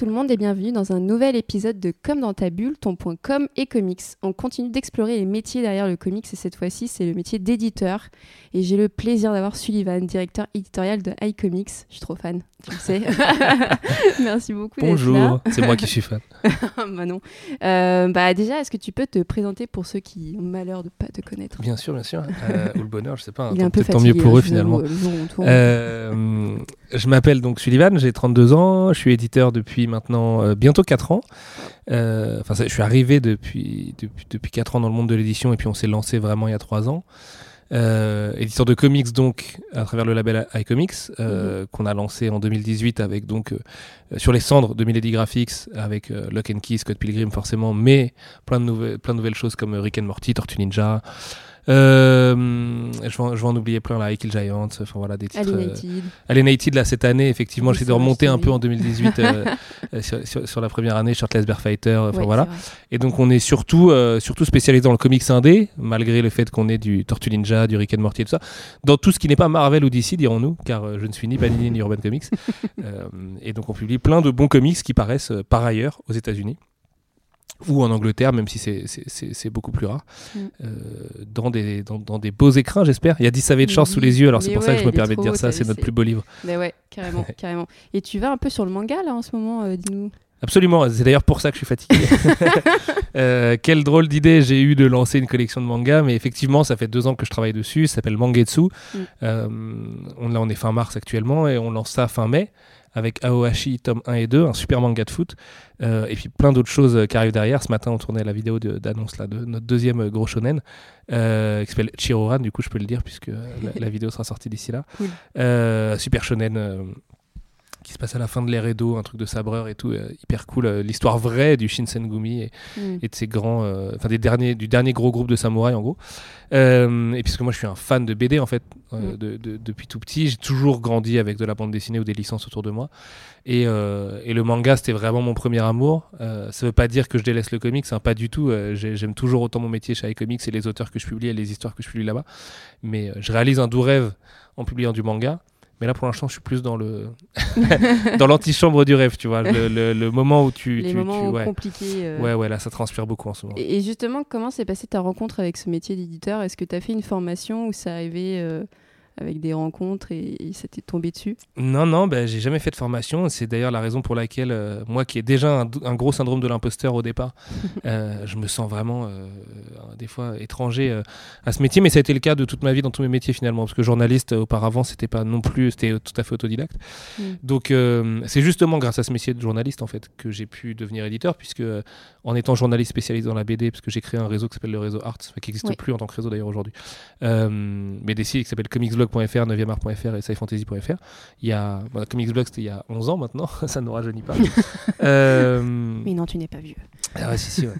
Tout le monde et bienvenue dans un nouvel épisode de Comme dans ta bulle, ton point com et comics. On continue d'explorer les métiers derrière le comics et cette fois-ci c'est le métier d'éditeur. Et j'ai le plaisir d'avoir Sullivan, directeur éditorial de iComics. Je suis trop fan, tu le sais. Merci beaucoup. Bonjour, c'est moi qui suis fan. bah non. Euh, bah déjà, est-ce que tu peux te présenter pour ceux qui ont malheur de ne pas te connaître? Bien sûr, bien sûr. Euh, ou le bonheur, je sais pas. Il est un peu tant mieux pour fatigué, eux hein, finalement. le jour. Euh, je m'appelle donc Sullivan, j'ai 32 ans, je suis éditeur depuis maintenant euh, bientôt 4 ans. Enfin, je suis arrivé depuis, depuis, depuis 4 ans dans le monde de l'édition et puis on s'est lancé vraiment il y a 3 ans. Euh, éditeur de comics donc à travers le label iComics euh, qu'on a lancé en 2018 avec donc euh, sur les cendres de Milady Graphics avec euh, Lock and Key, Scott Pilgrim forcément mais plein de nouvelles plein de nouvelles choses comme euh, Rick and Morty, Tortue Ninja euh, je, vais en, je vais en oublier plein là, Kill Giant, enfin voilà des titres. euh, Alienated. Alienated là cette année effectivement Oui, de vrai, remonter un peu en 2018 euh, euh, sur, sur- sur la première année Shirtless Bear Fighter enfin Ouais, voilà. et donc on est surtout euh, surtout spécialisé dans le comics indé malgré le fait qu'on ait du Tortue Ninja du Rick and Morty et tout ça. Dans tout ce qui n'est pas Marvel ou DC dirons-nous car euh, je ne suis ni Panini ni Urban Comics. Euh, et donc on publie plein de bons comics qui paraissent euh, par ailleurs aux États-Unis ou en Angleterre, même si c'est- beaucoup plus rare, Mm. euh, dans, des, dans, dans des beaux écrins, j'espère. Il y a 10 Savage Shores Oui, sous les yeux, alors c'est pour ça que je me permets de dire ça, c'est notre plus beau livre. Mais ouais, carrément, carrément. Et tu vas un peu sur le manga là en ce moment, euh, dis-nous? Absolument, c'est d'ailleurs pour ça que je suis fatigué. Euh, quelle drôle d'idée j'ai eu de lancer une collection de mangas, mais effectivement, ça fait deux ans que je travaille dessus, ça s'appelle Mangetsu. Mm. Euh, on, là, on est fin mars actuellement et on lance ça fin mai avec Aohashi tome 1 et 2, un super manga de foot, euh, et puis plein d'autres choses euh, qui arrivent derrière. Ce matin, on tournait la vidéo de- d'annonce là de notre deuxième euh, gros shonen, euh, qui s'appelle Chiroran, du coup je peux le dire puisque la, la vidéo sera sortie d'ici là. Cool. Super shonen qui se passe à la fin de l'ère Edo, un truc de sabreur et tout, euh, hyper cool. euh, L'histoire vraie du Shinsengumi et, Mm. et de ces grands, euh, enfin des derniers, du dernier gros groupe de samouraïs en gros. Et puisque moi je suis un fan de BD en fait Mm. de- de- depuis tout petit, j'ai toujours grandi avec de la bande dessinée ou des licences autour de moi. Et, et le manga c'était vraiment mon premier amour. Ça veut pas dire que je délaisse le comics, hein, pas du tout. J'ai- J'aime toujours autant mon métier chez iComics et les auteurs que je publie et les histoires que je publie là-bas. Mais je réalise un doux rêve en publiant du manga. Mais là, pour l'instant, je suis plus dans le dans l'antichambre du rêve, tu vois, le, le- le moment où tu, Les tu- moments tu- ouais. compliqués. euh. ouais, ouais, là, ça transpire beaucoup en ce moment. Et, et justement, comment s'est passée ta rencontre avec ce métier d'éditeur? Est-ce que tu as fait une formation ou c'est arrivé euh, avec des rencontres et, et t'est tombé dessus? Non, non, ben, j'ai jamais fait de formation. C'est d'ailleurs la raison pour laquelle, euh, moi qui ai déjà un, gros syndrome de l'imposteur au départ, euh, je me sens vraiment, euh, des fois, étranger à ce métier. Mais ça a été le cas de toute ma vie dans tous mes métiers finalement. Parce que journaliste, auparavant, c'était pas non plus, c'était tout à fait autodidacte. Mm. Donc, c'est justement grâce à ce métier de journaliste, en fait, que j'ai pu devenir éditeur. Puisque, en étant journaliste spécialisé dans la BD, parce que j'ai créé un réseau qui s'appelle le réseau Arts, qui n'existe plus en tant que réseau d'ailleurs aujourd'hui, mais des sites qui s'appellent comicsblog.fr, 9art.fr et scifantasy.fr. Il y a, Comicsblog, c'était il y a 11 ans maintenant, ça ne nous rajeunit pas. Euh, Mais non, tu n'es pas vieux. ah ouais, si, si, ouais.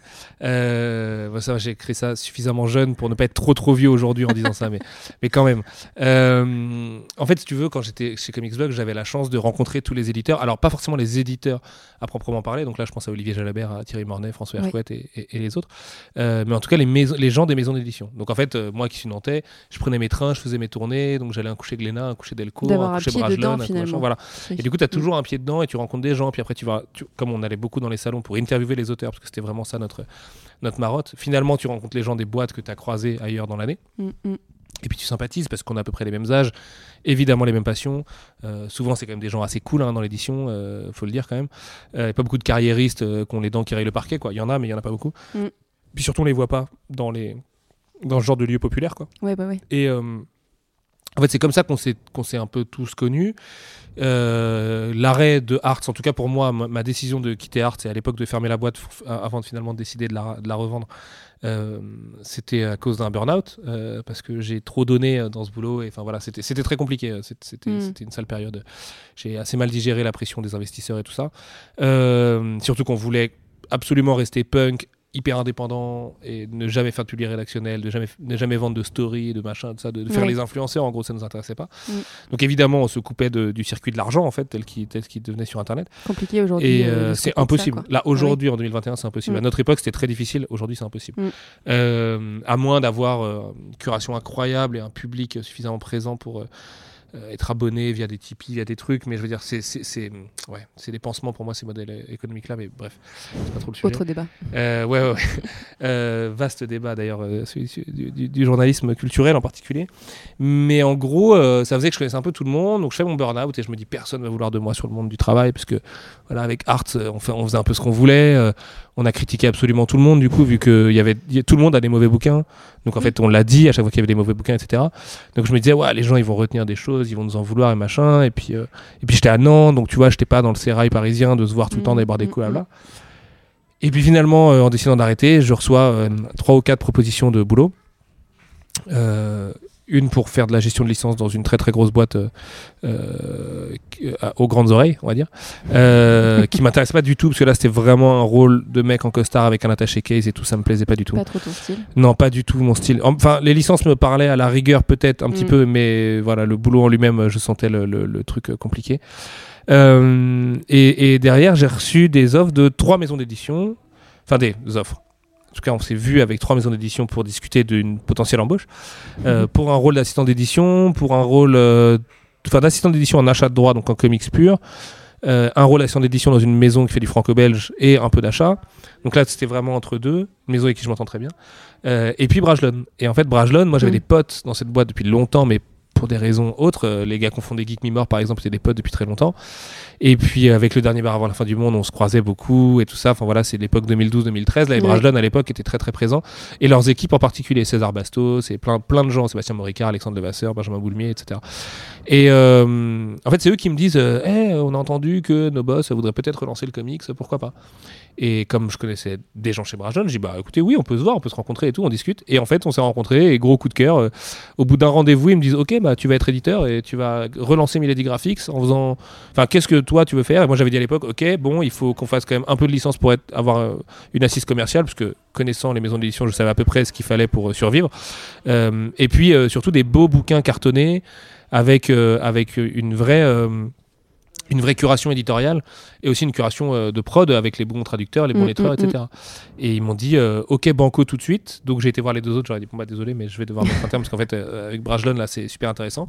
Euh, ça, j'ai créé ça suffisamment jeune pour ne pas être trop trop vieux aujourd'hui en disant ça, mais, mais quand même. Euh, en fait, si tu veux, quand j'étais chez Comicsblog, j'avais la chance de rencontrer tous les éditeurs. Alors, pas forcément les éditeurs à proprement parler, donc là, je pense à Olivier Jalabert, à Thierry Mornay, François Ouais. Hercouet et, et- et les autres. Euh, mais en tout cas, les, gens des maisons d'édition. Donc, en fait, euh, moi qui suis nantais, je prenais mes trains, je faisais mes tournées, donc j'allais un coucher Glénat, un coucher Delcourt, D'avoir un coucher Bragelonne, machin, voilà. Et du coup, tu as toujours un pied dedans et tu rencontres des gens. Puis après, tu vas, tu- comme on allait beaucoup dans les salons pour interviewer les auteurs, parce que c'était vraiment ça notre, notre marotte. Finalement, tu rencontres les gens des boîtes que tu as croisées ailleurs dans l'année. Mm, mm. Et puis tu sympathises parce qu'on a à peu près les mêmes âges, évidemment les mêmes passions. Euh, souvent, c'est quand même des gens assez cool hein, dans l'édition, euh, faut le dire quand même. Euh, y a pas beaucoup de carriéristes euh, qui ont les dents qui rayent le parquet. quoi. Il y en a, mais il y en a pas beaucoup. Mm. Puis surtout, on les voit pas dans, les... dans ce genre de lieu populaire. Quoi. Ouais, bah ouais. Et euh, en fait, c'est comme ça qu'on s'est, qu'on s'est un peu tous connus. Euh, l'arrêt de Arts, en tout cas pour moi, ma, ma décision de quitter Arts et à l'époque de fermer la boîte avant de finalement décider de la, de la revendre, euh, c'était à cause d'un burn-out euh, parce que j'ai trop donné dans ce boulot et enfin voilà, c'était, c'était très compliqué. C'était, c'était, Mm. c'était une sale période. J'ai assez mal digéré la pression des investisseurs et tout ça. Surtout qu'on voulait absolument rester punk hyper indépendant et ne jamais faire de publier rédactionnel, de jamais, ne jamais vendre de story, de machin, de ça, de, de faire les influenceurs, en gros, ça nous intéressait pas. Mm. Donc évidemment, on se coupait de- du circuit de l'argent, en fait, tel qu'il qu'il devenait sur Internet. Compliqué aujourd'hui. Et euh, euh, c'est ça, impossible. Là, aujourd'hui, en 2021, c'est impossible. À notre époque, c'était très difficile. Aujourd'hui, c'est impossible. Mm. Euh, à moins d'avoir euh, une curation incroyable et un public suffisamment présent pour... euh, euh, être abonné via des Tipeee, via des trucs, mais je veux dire, c'est c'est ouais, des pansements pour moi ces modèles économiques-là, mais bref, c'est pas trop le sujet. Autre débat. ouais, ouais, ouais. vaste débat d'ailleurs, du, du, journalisme culturel en particulier. Mais en gros, ça faisait que je connaissais un peu tout le monde, donc je fais mon burn-out et je me dis personne va vouloir de moi sur le monde du travail, parce que voilà, avec Art, on, fait, on faisait un peu ce qu'on voulait on a critiqué absolument tout le monde du coup vu que y avait tout le monde a des mauvais bouquins. Donc en mm. fait on l'a dit à chaque fois qu'il y avait des mauvais bouquins etc donc je me disais ouais les gens ils vont retenir des choses ils vont nous en vouloir et machin. Et puis euh, et puis j'étais à Nantes donc tu vois j'étais pas dans le sérail parisien de se voir tout le temps mm. des coups là et puis finalement euh, en décidant d'arrêter je reçois euh, trois ou quatre propositions de boulot une pour faire de la gestion de licence dans une très très grosse boîte euh, euh, aux grandes oreilles, on va dire, euh, qui m'intéresse pas du tout parce que là c'était vraiment un rôle de mec en costard avec un attaché case et tout, ça me plaisait pas du tout. Pas trop ton style. Non, pas du tout mon style. Enfin, les licences me parlaient à la rigueur peut-être un petit mm. peu, mais voilà, le boulot en lui-même, je sentais le, truc compliqué. et, et derrière, j'ai reçu des offres de trois maisons d'édition, enfin des offres en tout cas, on s'est vu avec trois maisons d'édition pour discuter d'une potentielle embauche. Euh, mhm. pour un rôle d'assistant d'édition, pour un rôle euh, enfin, d'assistant d'édition en achat de droit, donc en comics pur. Euh, un rôle d'assistant d'édition dans une maison qui fait du franco-belge et un peu d'achat. Donc là, c'était vraiment entre deux, une maison avec qui je m'entends très bien. et puis Brajlon. Et en fait, Brajlon, moi j'avais mhm. des potes dans cette boîte depuis longtemps, mais pour des raisons autres. Euh, les gars confondés Geek Me par exemple, c'était des potes depuis très longtemps. Et puis euh, avec le dernier bar avant la fin du monde, on se croisait beaucoup et tout ça. Enfin voilà, c'est l'époque 2012-2013. Là, les ouais. à l'époque étaient très très présents. Et leurs équipes en particulier, César Bastos et plein, plein de gens, Sébastien Moricard, Alexandre Levasseur, Benjamin Boulmier, etc. Et euh, en fait, c'est eux qui me disent hey, on a entendu que nos boss voudraient peut-être relancer le comics, pourquoi pas? Et comme je connaissais des gens chez Brajon, j'ai dit bah écoutez, oui, on peut se voir, on peut se rencontrer et tout, on discute. Et en fait, on s'est rencontrés et gros coup de cœur. Euh, au bout d'un rendez-vous, ils me disent ok, bah tu vas être éditeur et tu vas relancer Milady Graphics en faisant. Enfin, qu'est-ce que toi tu veux faire? Et moi j'avais dit à l'époque ok, bon, il faut qu'on fasse quand même un peu de licence pour être, avoir euh, une assise commerciale, parce que connaissant les maisons d'édition, je savais à peu près ce qu'il fallait pour euh, survivre. et puis surtout des beaux bouquins cartonnés avec, avec une vraie une vraie curation éditoriale et aussi une curation euh, de prod avec les bons traducteurs, les bons mm, lettreurs, mm, etc. Mm. Et ils m'ont dit euh, OK banco tout de suite. Donc j'ai été voir les deux autres. J'aurais dit bon bah désolé, mais je vais devoir mettre un terme parce qu'en fait euh, avec Brajlon là c'est super intéressant.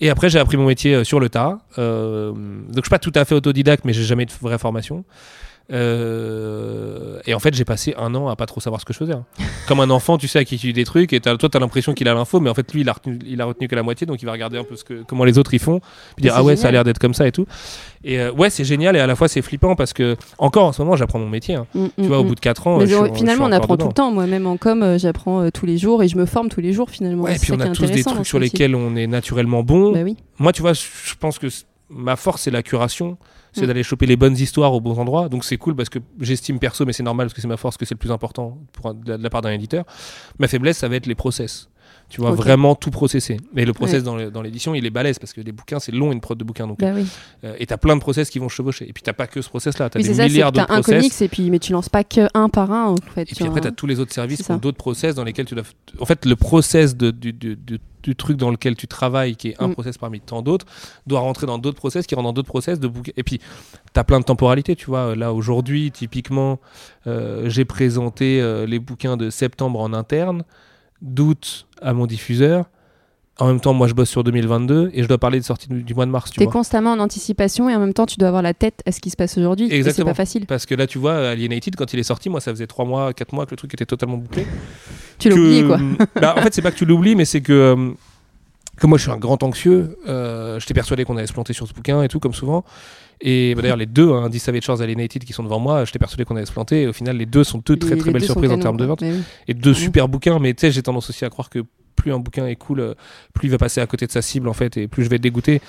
Et après j'ai appris mon métier sur le tas. donc je suis pas tout à fait autodidacte, mais j'ai jamais de vraie formation. Euh, et en fait, j'ai passé un an à pas trop savoir ce que je faisais. Hein. Comme un enfant, tu sais, à qui tu dis des trucs, et toi, tu as l'impression qu'il a l'info, mais en fait, lui, il a, retenu, il a retenu que la moitié, donc il va regarder un peu ce que, comment les autres ils font, puis dire, ah ouais, ça a l'air d'être comme ça et tout. Et euh, ouais, c'est génial, et à la fois, c'est flippant parce que, encore en ce moment, j'apprends mon métier. Hein. Mm, tu vois, au mm, bout de 4 ans. Mais finalement, on apprend tout le temps. Moi-même en com, euh, j'apprends tous les jours et je me forme tous les jours, finalement. Ouais, et puis on a tous des trucs sur lesquels on est naturellement bon. Bah oui. Moi, tu vois, je pense que ma force, c'est la curation c'est mm. d'aller choper les bonnes histoires aux bons endroits. Donc c'est cool parce que j'estime perso, mais c'est normal parce que c'est ma force, que c'est le plus important pour, de, la part d'un éditeur. Ma faiblesse, ça va être les process. Tu vois, vraiment tout processer. Mais le process dans l'édition, il est balèze parce que les bouquins, c'est long une prod de bouquins. Donc, bah oui. euh, et t'as plein de process qui vont chevaucher. Et puis t'as pas que ce process-là, t'as des milliards d'autres process. un comics et puis, mais tu lances pas que un par un en fait. Et puis après, t'as tous les autres services qui ont d'autres process dans lesquels tu dois. En fait, le process de, du, du, du, truc dans lequel tu travailles, qui est un mm. process parmi tant d'autres, doit rentrer dans d'autres process qui rentrent dans d'autres process de bouquins. Et puis, t'as plein de temporalités, tu vois. Là, aujourd'hui, typiquement, euh, j'ai présenté euh, les bouquins de septembre en interne d'août à mon diffuseur en même temps, moi, je bosse sur 2022 et je dois parler de sortie du, mois de mars. Tu es constamment en anticipation et en même temps, tu dois avoir la tête à ce qui se passe aujourd'hui. Exactement. C'est pas facile. Parce que là, tu vois, Alienated, quand il est sorti, moi, ça faisait 3 mois, 4 mois que le truc était totalement bouclé. Tu l'oublies, quoi. bah, en fait, c'est pas que tu l'oublies, mais c'est que. Euh, que moi, je suis un grand anxieux. Euh, J'étais persuadé qu'on allait se planter sur ce bouquin et tout, comme souvent. Et bah, d'ailleurs, les deux, hein, Savage Alienated, qui sont devant moi, j'étais persuadé qu'on allait se planter. Et au final, les deux sont deux très très belles surprises en termes de vente. Et deux super bouquins, mais tu sais, j'ai tendance aussi à croire que plus un bouquin est cool, euh, plus il va passer à côté de sa cible en fait, et plus je vais être dégoûté.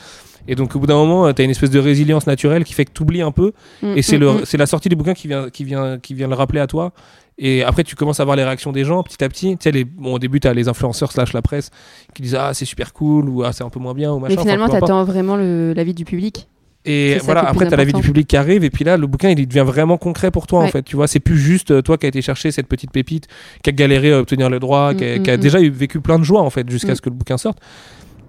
Et donc au bout d'un moment, euh, tu as une espèce de résilience naturelle qui fait que tu oublies un peu, mm, et c'est mm, mm. la sortie du bouquin qui vient, qui, vient, qui vient le rappeler à toi. Et après, tu commences à voir les réactions des gens petit à petit. Tu sais, les, bon, au début, tu as les influenceurs slash la presse qui disent Ah, c'est super cool, ou Ah, c'est un peu moins bien, ou machin. Mais finalement, tu attends vraiment l'avis du public et voilà, après, tu as la vie du public qui arrive, et puis là, le bouquin, il devient vraiment concret pour toi, en fait. Tu vois, c'est plus juste euh, toi qui as été chercher cette petite pépite, qui a galéré à obtenir le droit, qui a, mm, mm, mm. déjà vécu plein de joie, en fait, jusqu'à ce que le bouquin sorte.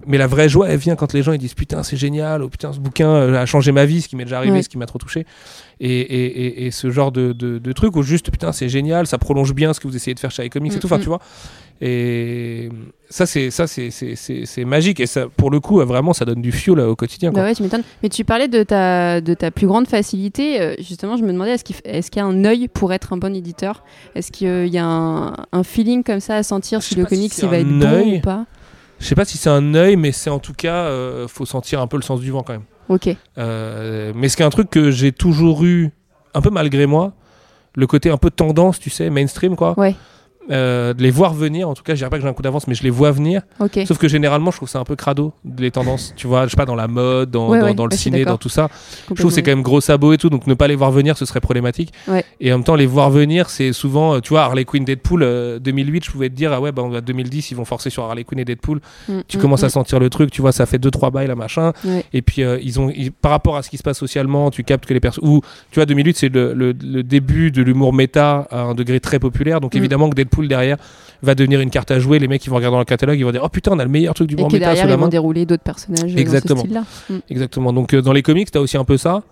mais la vraie joie, elle vient quand les gens ils disent putain c'est génial, ou putain ce bouquin euh, a changé ma vie, ce qui m'est déjà arrivé, Ouais. ce qui m'a trop touché, et, et, et, et ce genre de, de, de truc où juste putain c'est génial, ça prolonge bien ce que vous essayez de faire chez iComics et tout, enfin tu vois. Et ça c'est ça c'est c'est- c'est c'est magique et ça pour le coup euh, vraiment ça donne du fuel euh, au quotidien. Quoi. Bah ouais, tu m'étonnes. Mais tu parlais de ta, de ta plus grande facilité. euh, justement, je me demandais, est-ce qu'il est-ce qu'il y a un œil pour être un bon éditeur? Est-ce qu'il y a un, un feeling comme ça à sentir si le si comics c'est il va un être bon œil. ou pas? Je sais pas si c'est un œil, mais c'est en tout cas euh, faut sentir un peu le sens du vent quand même. Ok. Euh, mais ce qui est un truc que j'ai toujours eu, un peu malgré moi, le côté un peu tendance, tu sais, mainstream, quoi. Ouais. Euh, de les voir venir, en tout cas, je dirais pas que j'ai un coup d'avance, mais je les vois venir. Sauf que généralement, je trouve ça un peu crado, les tendances. Tu vois, je sais pas, dans la mode, dans, Ouais, dans, ouais, dans le ciné, dans tout ça. Je trouve que c'est quand même gros sabot et tout, donc ne pas les voir venir, ce serait problématique. Ouais. Et en même temps, les voir venir, c'est souvent, euh, tu vois, Harley Quinn, Deadpool, euh, 2008, je pouvais te dire, ah ouais, bah, en 2010, ils vont forcer sur Harley Quinn et Deadpool. Mm, Tu mm, commences mm. à sentir le truc, tu vois, ça fait 2-3 bails, là, machin. Et puis, euh, ils ont, ils- par rapport à ce qui se passe socialement, tu captes que les personnes. Ou, tu vois, 2008, c'est le, le- le début de l'humour méta à un degré très populaire. Donc, Mm. évidemment, que Deadpool derrière va devenir une carte à jouer. Les mecs, ils vont regarder dans le catalogue, ils vont dire, oh putain, on a le meilleur truc Et d'humour que méta derrière, ils vont dérouler d'autres personnages euh, Exactement. dans ce style-là. Mm. Exactement. Donc, euh, dans les comics, t'as aussi un peu ça.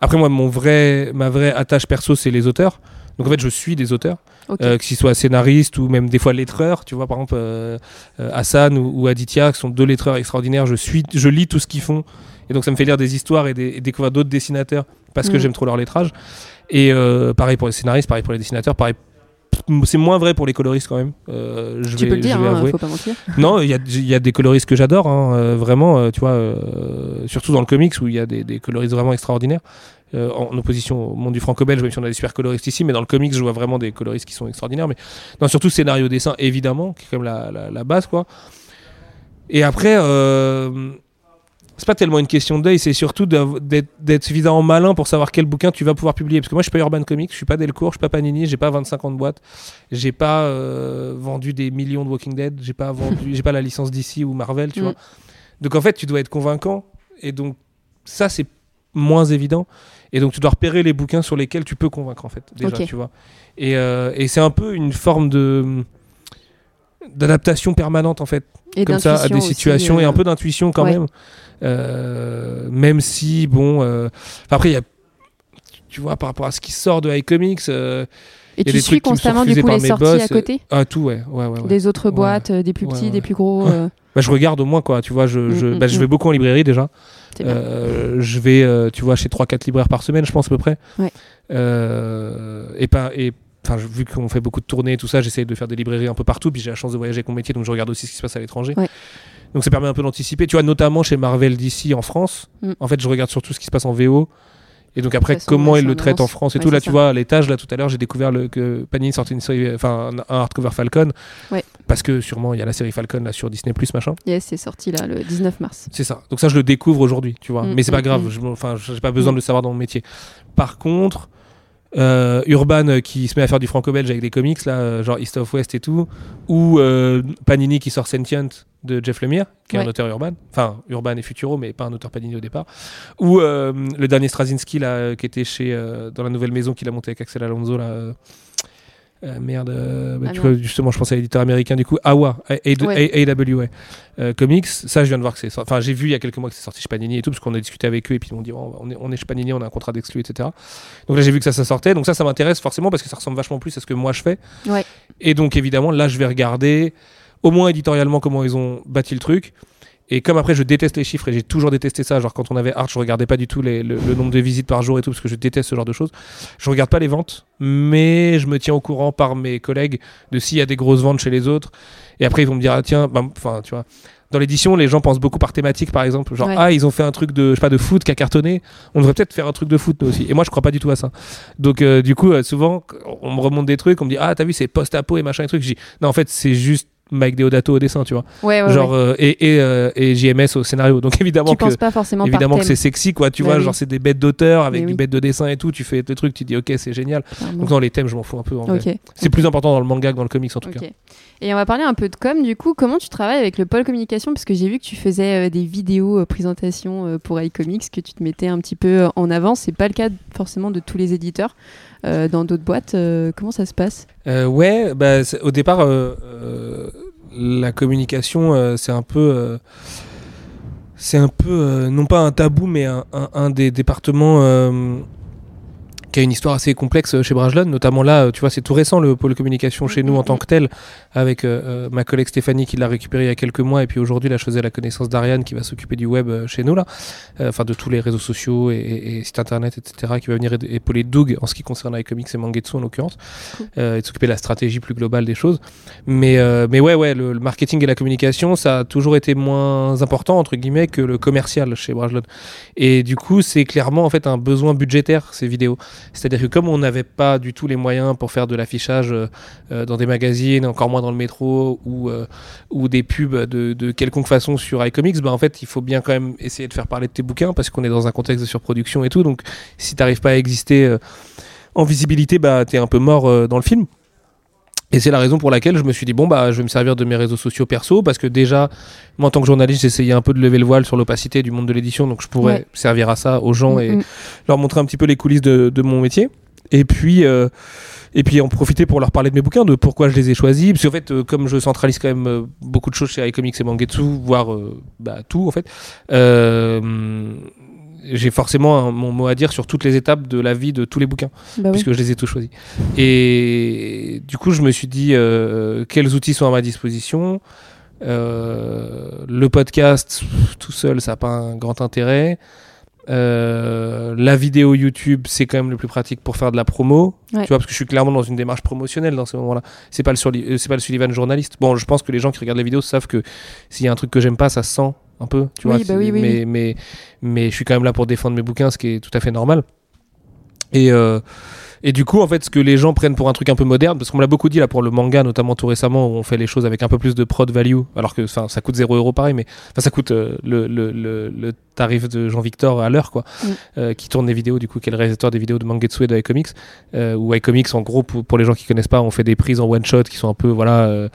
Après, moi, mon vrai, ma vraie attache perso, c'est les auteurs. Donc, en fait, je suis des auteurs. Euh, que ce soit scénariste ou même des fois lettreur, tu vois, par exemple euh, Hassan ou, ou Aditya, qui sont deux lettreurs extraordinaires, je, suis, je lis tout ce qu'ils font, et donc ça me fait lire des histoires et, des- et découvrir d'autres dessinateurs parce que Mm. j'aime trop leur lettrage. Et pareil pour les scénaristes, pareil pour les dessinateurs, pareil. C'est moins vrai pour les coloristes quand même. Euh, je tu vais, peux le dire, je vais hein, faut pas mentir. Non, il y a, il y a des coloristes que j'adore, hein, euh, vraiment, euh, tu vois, surtout dans le comics où il y a des, des coloristes vraiment extraordinaires. euh, en opposition au monde du franco-belge, même si on a des super coloristes ici, mais dans le comics, je vois vraiment des coloristes qui sont extraordinaires. Mais non, surtout scénario dessin, évidemment, qui est comme la, la, la base, quoi. Et après, euh, c'est pas tellement une question d'œil, c'est surtout d'être suffisamment malin pour savoir quel bouquin tu vas pouvoir publier. Parce que moi, je suis pas Urban Comics, je suis pas Delcourt, je suis pas Panini, j'ai pas 25 ans de boîte, j'ai pas euh, vendu des millions de Walking Dead, j'ai pas vendu, j'ai pas la licence DC ou Marvel, tu Mm. vois. Donc en fait, tu dois être convaincant, et donc ça, c'est moins évident. Et donc tu dois repérer les bouquins sur lesquels tu peux convaincre, en fait, déjà, tu vois. Et, euh, et c'est un peu une forme de d'adaptation permanente en fait Et comme ça à des aussi, situations et euh, un peu d'intuition quand ouais. même Euh, même si bon euh, après il y a tu vois par rapport à ce qui sort de iComics euh, Et il y a tu des suis trucs constamment du coup les sorties boss, à côté ah tout ouais ouais ouais, des autres boîtes, euh, des plus petits, des plus gros. Euh, Bah, je regarde au moins quoi tu vois je, Mm, je, mm, bah, je mm. vais beaucoup en librairie déjà. Euh, je vais euh, tu vois chez 3-4 libraires par semaine je pense à peu près Ouais. Euh, et pas et Enfin, vu qu'on fait beaucoup de tournées et tout ça, j'essaye de faire des librairies un peu partout. Puis j'ai la chance de voyager avec mon métier, donc je regarde aussi ce qui se passe à l'étranger. Ouais. Donc ça permet un peu d'anticiper. Tu vois, notamment chez Marvel d'ici en France. Mm. En fait, je regarde surtout ce qui se passe en VO. Et donc après, façon, comment ils le en traitent en. France et Ouais, tout. Là, tu vois, à l'étage, là, tout à l'heure, j'ai découvert le, que Panini sortait une série, enfin, un, un hardcover Falcon. Ouais. Parce que sûrement, il y a la série Falcon là sur Disney, machin. Yes, c'est sorti là le 19 mars. C'est ça. Donc ça, je le découvre aujourd'hui, tu vois. Mm, Mais c'est pas mm, grave. enfin, j'ai pas besoin de le savoir dans mon métier. Par contre, euh, Urban euh, qui se met à faire du franco-belge avec des comics là, euh, genre East of West et tout, ou euh, Panini qui sort Sentient de Jeff Lemire, qui est un auteur Urban, enfin Urban et Futuro, mais pas un auteur Panini au départ, ou euh, le dernier Straczynski là, qui était chez dans la nouvelle maison qu'il a monté avec Axel Alonso là. Euh, merde, euh, bah, Ah tu vois, justement, je pense à l'éditeur américain du coup, AWA, Ouais. AWA euh, Comics. Ça, je viens de voir que c'est. Enfin, j'ai vu il y a quelques mois que c'est sorti chez Panini et tout, parce qu'on a discuté avec eux et puis ils m'ont dit oh, on, est, on est chez Panini, on a un contrat d'exclus, etc. Donc là, j'ai vu que ça, ça sortait. Donc ça, ça m'intéresse forcément parce que ça ressemble vachement plus à ce que moi je fais. Ouais. Et donc, évidemment, là, je vais regarder au moins éditorialement comment ils ont bâti le truc. Et comme après, je déteste les chiffres et j'ai toujours détesté ça. Genre, quand on avait Art, je regardais pas du tout les- le, le nombre de visites par jour et tout, parce que je déteste ce genre de choses. Je regarde pas les ventes, mais je me tiens au courant par mes collègues de s'il y a des grosses ventes chez les autres. Et après, ils vont me dire, ah tiens, bah, enfin, tu vois. Dans l'édition, les gens pensent beaucoup par thématique, par exemple. Genre, Ouais. ah, ils ont fait un truc de, je sais pas, de foot qui a cartonné. On devrait peut-être faire un truc de foot, nous aussi. Et moi, je crois pas du tout à ça. Donc, euh, du coup, euh, souvent, on me remonte des trucs, on me dit, ah, t'as vu, c'est post-apo et machin et trucs. Je dis, non, en fait, c'est juste Mike Deodato au dessin, tu vois. Ouais, ouais. genre, ouais. euh, et, et, euh, et JMS au scénario. Donc, évidemment tu que. penses pas forcément Évidemment que c'est sexy, quoi, tu Bah vois, oui. genre c'est des bêtes d'auteur avec des bêtes de dessin et tout, tu fais le truc, tu dis ok, c'est génial. Donc, dans les thèmes, je m'en fous un peu en. C'est plus important dans le manga que dans le comics en tout cas. Et on va parler un peu de com. Du coup, comment tu travailles avec le pôle communication? Parce que j'ai vu que tu faisais euh, des vidéos euh, présentations euh, pour iComics, que tu te mettais un petit peu en avant. C'est pas le cas forcément de tous les éditeurs dans d'autres boîtes. Comment ça se passe? Ouais, bah, au départ, la communication, c'est un peu. c'est un peu, non pas un tabou, mais un, des départements qui a une histoire assez complexe chez Brajlon. Notamment là, euh, tu vois, c'est tout récent le pôle communication chez nous en tant que tel, avec euh, euh, ma collègue Stéphanie qui l'a récupéré il y a quelques mois. Et puis aujourd'hui, là, je faisais la connaissance d'Ariane qui va s'occuper du web euh, chez nous, là. Euh, Enfin, de tous les réseaux sociaux et, et- sites internet, etc., qui va venir épauler Doug en ce qui concerne iComics et Mangetsu en l'occurrence, Cool. euh, et de s'occuper de la stratégie plus globale des choses. Mais, euh, mais ouais, ouais, le, le marketing et la communication, ça a toujours été moins important, entre guillemets, que le commercial chez Brajlon. Et du coup, c'est clairement en fait un besoin budgétaire, ces vidéos. C'est-à-dire que comme on n'avait pas du tout les moyens pour faire de l'affichage euh, euh, dans des magazines, encore moins dans le métro, ou, euh, des pubs de, de quelconque façon sur iComics, bah, en fait, il faut bien quand même essayer de faire parler de tes bouquins, parce qu'on est dans un contexte de surproduction et tout. Donc, si tu n'arrives pas à exister en visibilité, bah, tu es un peu mort dans le film. Et c'est la raison pour laquelle je me suis dit, bon, bah, je vais me servir de mes réseaux sociaux perso, parce que déjà, moi, en tant que journaliste, j'essayais un peu de lever le voile sur l'opacité du monde de l'édition, donc je pourrais Ouais. servir à ça aux gens et leur montrer un petit peu les coulisses de, de mon métier. Et puis, euh, et puis en profiter pour leur parler de mes bouquins, de pourquoi je les ai choisis. Parce qu'en fait, euh, comme je centralise quand même euh, beaucoup de choses chez iComics et Mangetsu, voire euh, bah, tout en fait, euh, j'ai forcément un- mon mot à dire sur toutes les étapes de la vie de tous les bouquins Bah oui. puisque je les ai tous choisis. Et du coup, je me suis dit euh, quels outils sont à ma disposition? Euh, le podcast tout seul, ça n'a pas un grand intérêt. Euh, la vidéo YouTube, c'est quand même le plus pratique pour faire de la promo. Ouais. Tu vois, parce que je suis clairement dans une démarche promotionnelle dans ce moment-là. C'est pas le c'est pas le Sullivan journaliste. Bon, je pense que les gens qui regardent les vidéos savent que s'il y a un truc que j'aime pas, ça se sent un peu. Tu Oui, vois, bah c'est- oui, oui, mais, mais mais je suis quand même là pour défendre mes bouquins, ce qui est tout à fait normal. Et euh, et du coup, en fait, ce que les gens prennent pour un truc un peu moderne, parce qu'on me l'a beaucoup dit là pour le manga, notamment tout récemment, où on fait les choses avec un peu plus de prod value, alors que ça coûte 0 euros pareil, mais ça coûte euh, le, le, le, le tarif de Jean-Victor à l'heure, quoi, Mm. euh, qui tourne des vidéos, du coup, qui est le réalisateur des vidéos de Mangetsu et de iComics, euh, où iComics, en gros, pour, pour les gens qui connaissent pas, on fait des prises en one shot qui sont un peu, voilà,